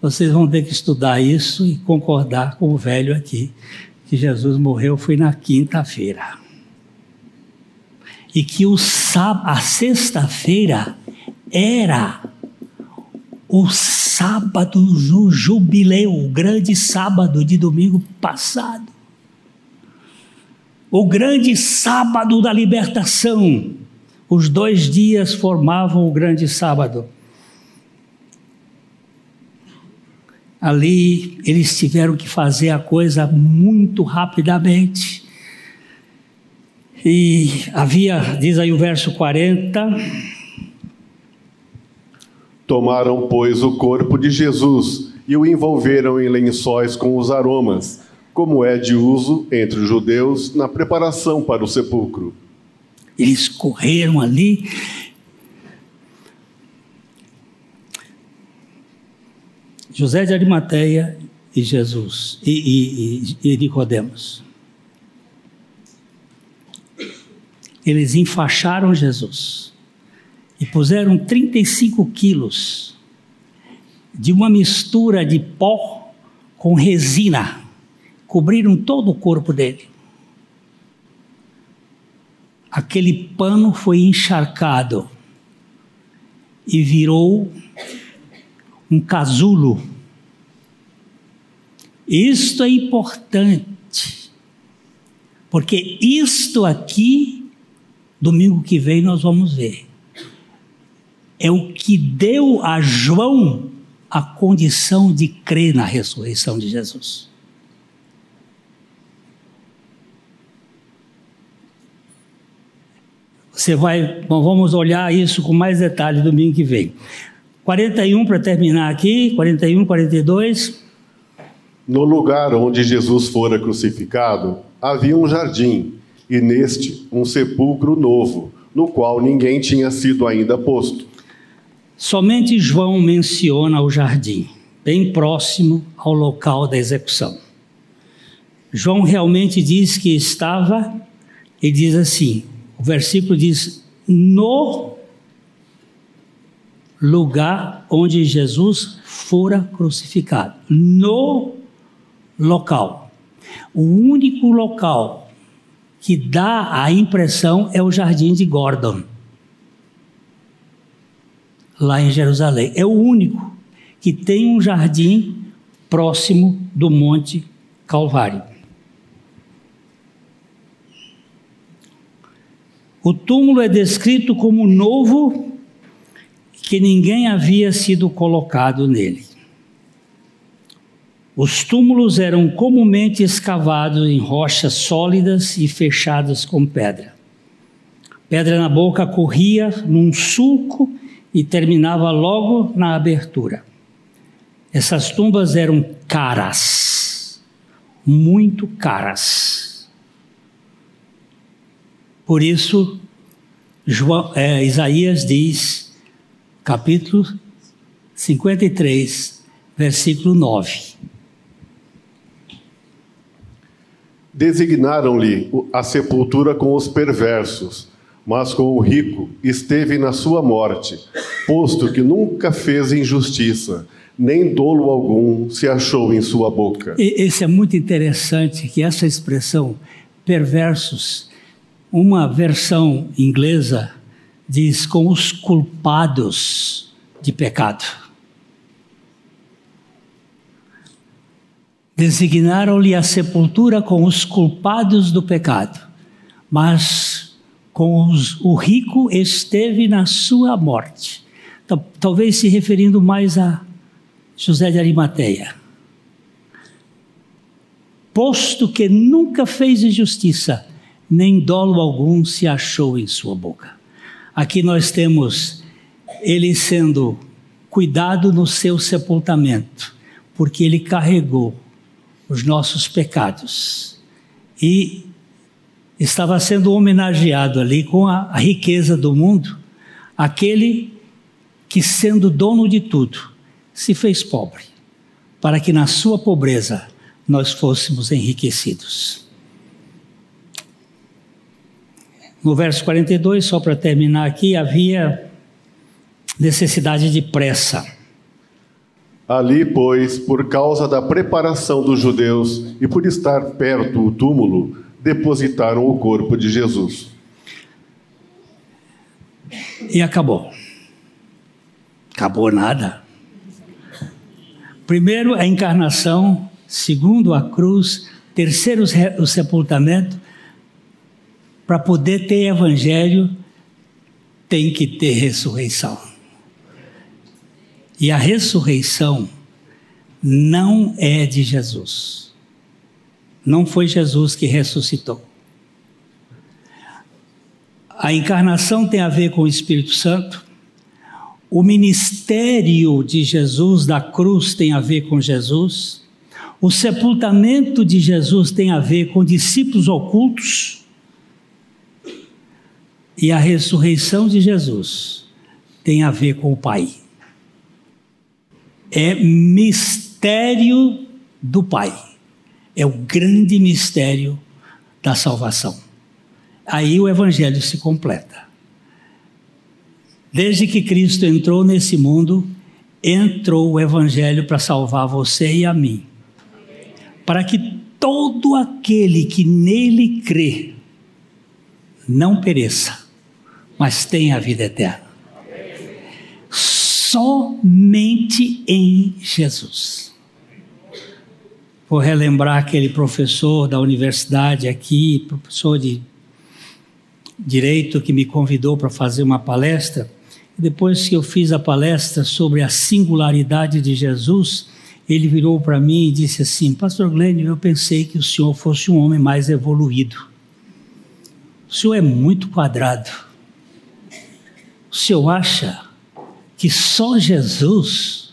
Vocês vão ter que estudar isso e concordar com o velho aqui, que Jesus morreu foi na quinta-feira. E que o a sexta-feira era o sábado do jubileu, o grande sábado de domingo passado. O grande sábado da libertação. Os dois dias formavam o grande sábado. Ali eles tiveram que fazer a coisa muito rapidamente. E havia, diz aí o verso 40. Tomaram, pois, o corpo de Jesus e o envolveram em lençóis com os aromas, como é de uso entre os judeus na preparação para o sepulcro. Eles correram ali José de Arimateia e Jesus e, e, e Nicodemos. Eles enfaixaram Jesus e puseram 35 quilos de uma mistura de pó com resina, cobriram todo o corpo dele. Aquele pano foi encharcado e virou um casulo. Isto é importante, porque isto aqui, domingo que vem, nós vamos ver. É o que deu a João a condição de crer na ressurreição de Jesus. Você vai, bom, vamos olhar isso com mais detalhe domingo que vem. 41 para terminar aqui, 41, 42. No lugar onde Jesus fora crucificado, havia um jardim, e neste um sepulcro novo, no qual ninguém tinha sido ainda posto. Somente João menciona o jardim, bem próximo ao local da execução. João realmente diz que estava, e diz assim: o versículo diz, no lugar onde Jesus fora crucificado. No local. O único local que dá a impressão é o jardim de Gordon, lá em Jerusalém. É o único que tem um jardim próximo do Monte Calvário. O túmulo é descrito como novo que ninguém havia sido colocado nele. Os túmulos eram comumente escavados em rochas sólidas e fechadas com pedra. Pedra na boca corria num sulco e terminava logo na abertura. Essas tumbas eram caras, muito caras. Por isso, João, é, Isaías diz capítulo 53, versículo 9. Designaram-lhe a sepultura com os perversos, mas com o rico esteve na sua morte, posto que nunca fez injustiça, nem dolo algum se achou em sua boca. E, esse é muito interessante que essa expressão perversos, uma versão inglesa diz com os culpados de pecado. Designaram-lhe a sepultura com os culpados do pecado, mas com os, o rico esteve na sua morte. Talvez se referindo mais a José de Arimateia. Posto que nunca fez injustiça, nem dolo algum se achou em sua boca. Aqui nós temos ele sendo cuidado no seu sepultamento, porque ele carregou os nossos pecados e estava sendo homenageado ali com a, a riqueza do mundo, aquele que, sendo dono de tudo, se fez pobre, para que na sua pobreza nós fôssemos enriquecidos. No verso 42, só para terminar aqui, havia necessidade de pressa. Ali, pois, por causa da preparação dos judeus e por estar perto do túmulo, depositaram o corpo de Jesus. E acabou. Acabou nada. Primeiro, a encarnação. Segundo, a cruz. Terceiro, o sepultamento. Para poder ter evangelho, tem que ter ressurreição. E a ressurreição não é de Jesus. Não foi Jesus que ressuscitou. A encarnação tem a ver com o Espírito Santo. O ministério de Jesus da cruz tem a ver com Jesus. O sepultamento de Jesus tem a ver com discípulos ocultos e a ressurreição de Jesus tem a ver com o Pai. É mistério do Pai. É o grande mistério da salvação. Aí o Evangelho se completa. Desde que Cristo entrou nesse mundo, entrou o Evangelho para salvar você e a mim. Para que todo aquele que nele crê não pereça, mas tem a vida eterna. Somente em Jesus. Vou relembrar aquele professor da universidade aqui, professor de direito, que me convidou para fazer uma palestra. Depois que eu fiz a palestra sobre a singularidade de Jesus, ele virou para mim e disse assim: Pastor Glênio, eu pensei que o senhor fosse um homem mais evoluído. O senhor é muito quadrado. O senhor acha que só Jesus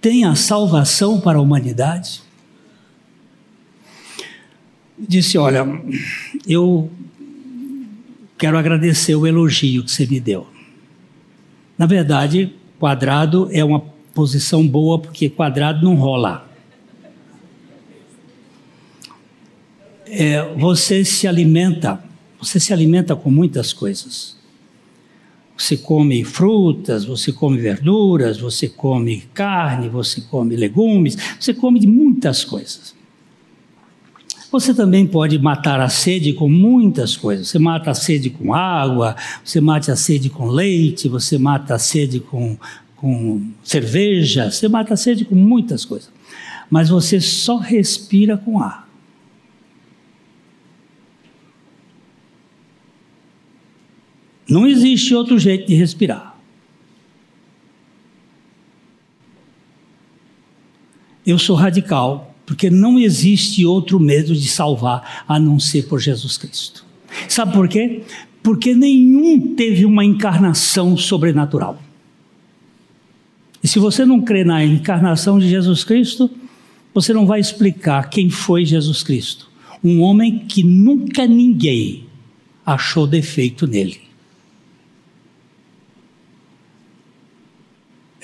tem a salvação para a humanidade? Disse: Olha, eu quero agradecer o elogio que você me deu. Na verdade, quadrado é uma posição boa, porque quadrado não rola. É, você se alimenta você se alimenta com muitas coisas. Você come frutas, você come verduras, você come carne, você come legumes, você come de muitas coisas. Você também pode matar a sede com muitas coisas. Você mata a sede com água, você mata a sede com leite, você mata a sede com, com cerveja, você mata a sede com muitas coisas. Mas você só respira com ar. Não existe outro jeito de respirar. Eu sou radical, porque não existe outro medo de salvar a não ser por Jesus Cristo. Sabe por quê? Porque nenhum teve uma encarnação sobrenatural. E se você não crê na encarnação de Jesus Cristo, você não vai explicar quem foi Jesus Cristo. Um homem que nunca ninguém achou defeito nele.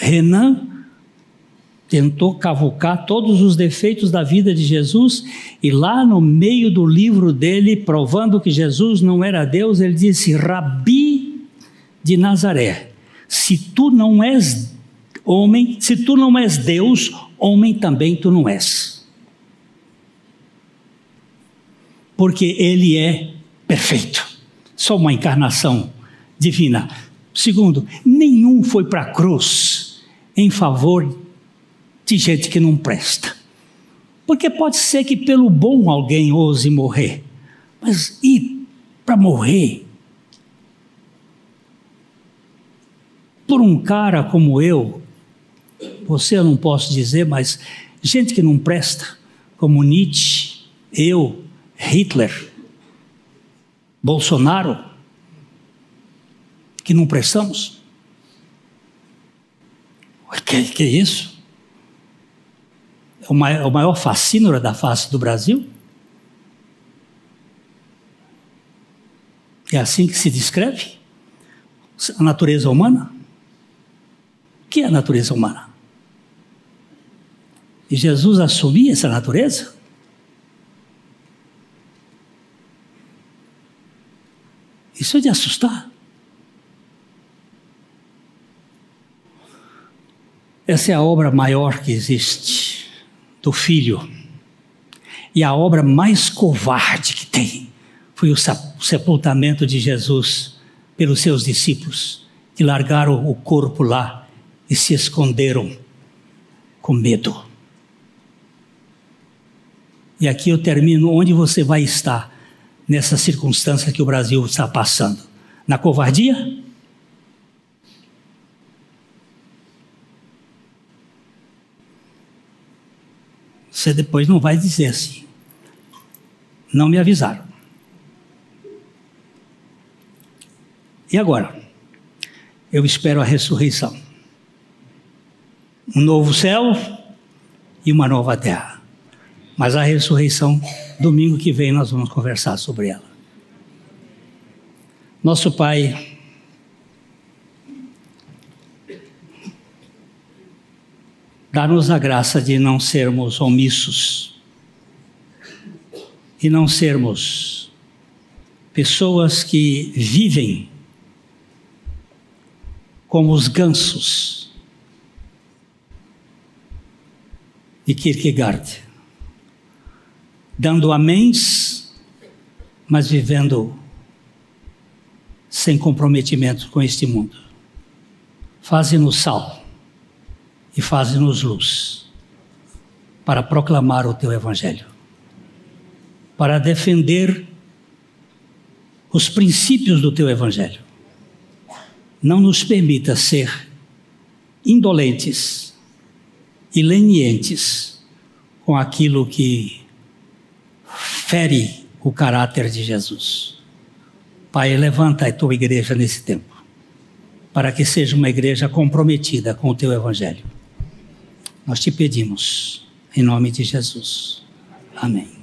Renan tentou cavocar todos os defeitos da vida de Jesus e lá no meio do livro dele, provando que Jesus não era Deus, ele disse: Rabi de Nazaré, se tu não és homem, se tu não és Deus, homem também tu não és. Porque ele é perfeito, só uma encarnação divina. Segundo, nenhum foi para a cruz em favor de gente que não presta. Porque pode ser que pelo bom alguém ouse morrer, mas ir para morrer por um cara como eu, você eu não posso dizer, mas gente que não presta, como Nietzsche, eu, Hitler, Bolsonaro, que não prestamos? O que, que é isso? É o maior, o maior fascínora da face do Brasil? É assim que se descreve a natureza humana? O que é a natureza humana? E Jesus assumia essa natureza? Isso é de assustar. Essa é a obra maior que existe do Filho. E a obra mais covarde que tem foi o sepultamento de Jesus pelos seus discípulos, que largaram o corpo lá e se esconderam com medo. E aqui eu termino onde você vai estar nessa circunstância que o Brasil está passando? Na covardia? Você depois não vai dizer assim. Não me avisaram. E agora? Eu espero a ressurreição. Um novo céu e uma nova terra. Mas a ressurreição Domingo que vem nós vamos conversar sobre ela. Nosso Pai, dá-nos a graça de não sermos omissos e não sermos pessoas que vivem como os gansos de Kierkegaard dando améns, mas vivendo sem comprometimento com este mundo. Faze-nos sal e faze-nos luz para proclamar o teu evangelho, para defender os princípios do teu evangelho. Não nos permita ser indolentes e lenientes com aquilo que fere o caráter de Jesus. Pai, levanta a tua igreja nesse tempo, para que seja uma igreja comprometida com o teu evangelho. Nós te pedimos, em nome de Jesus. Amém.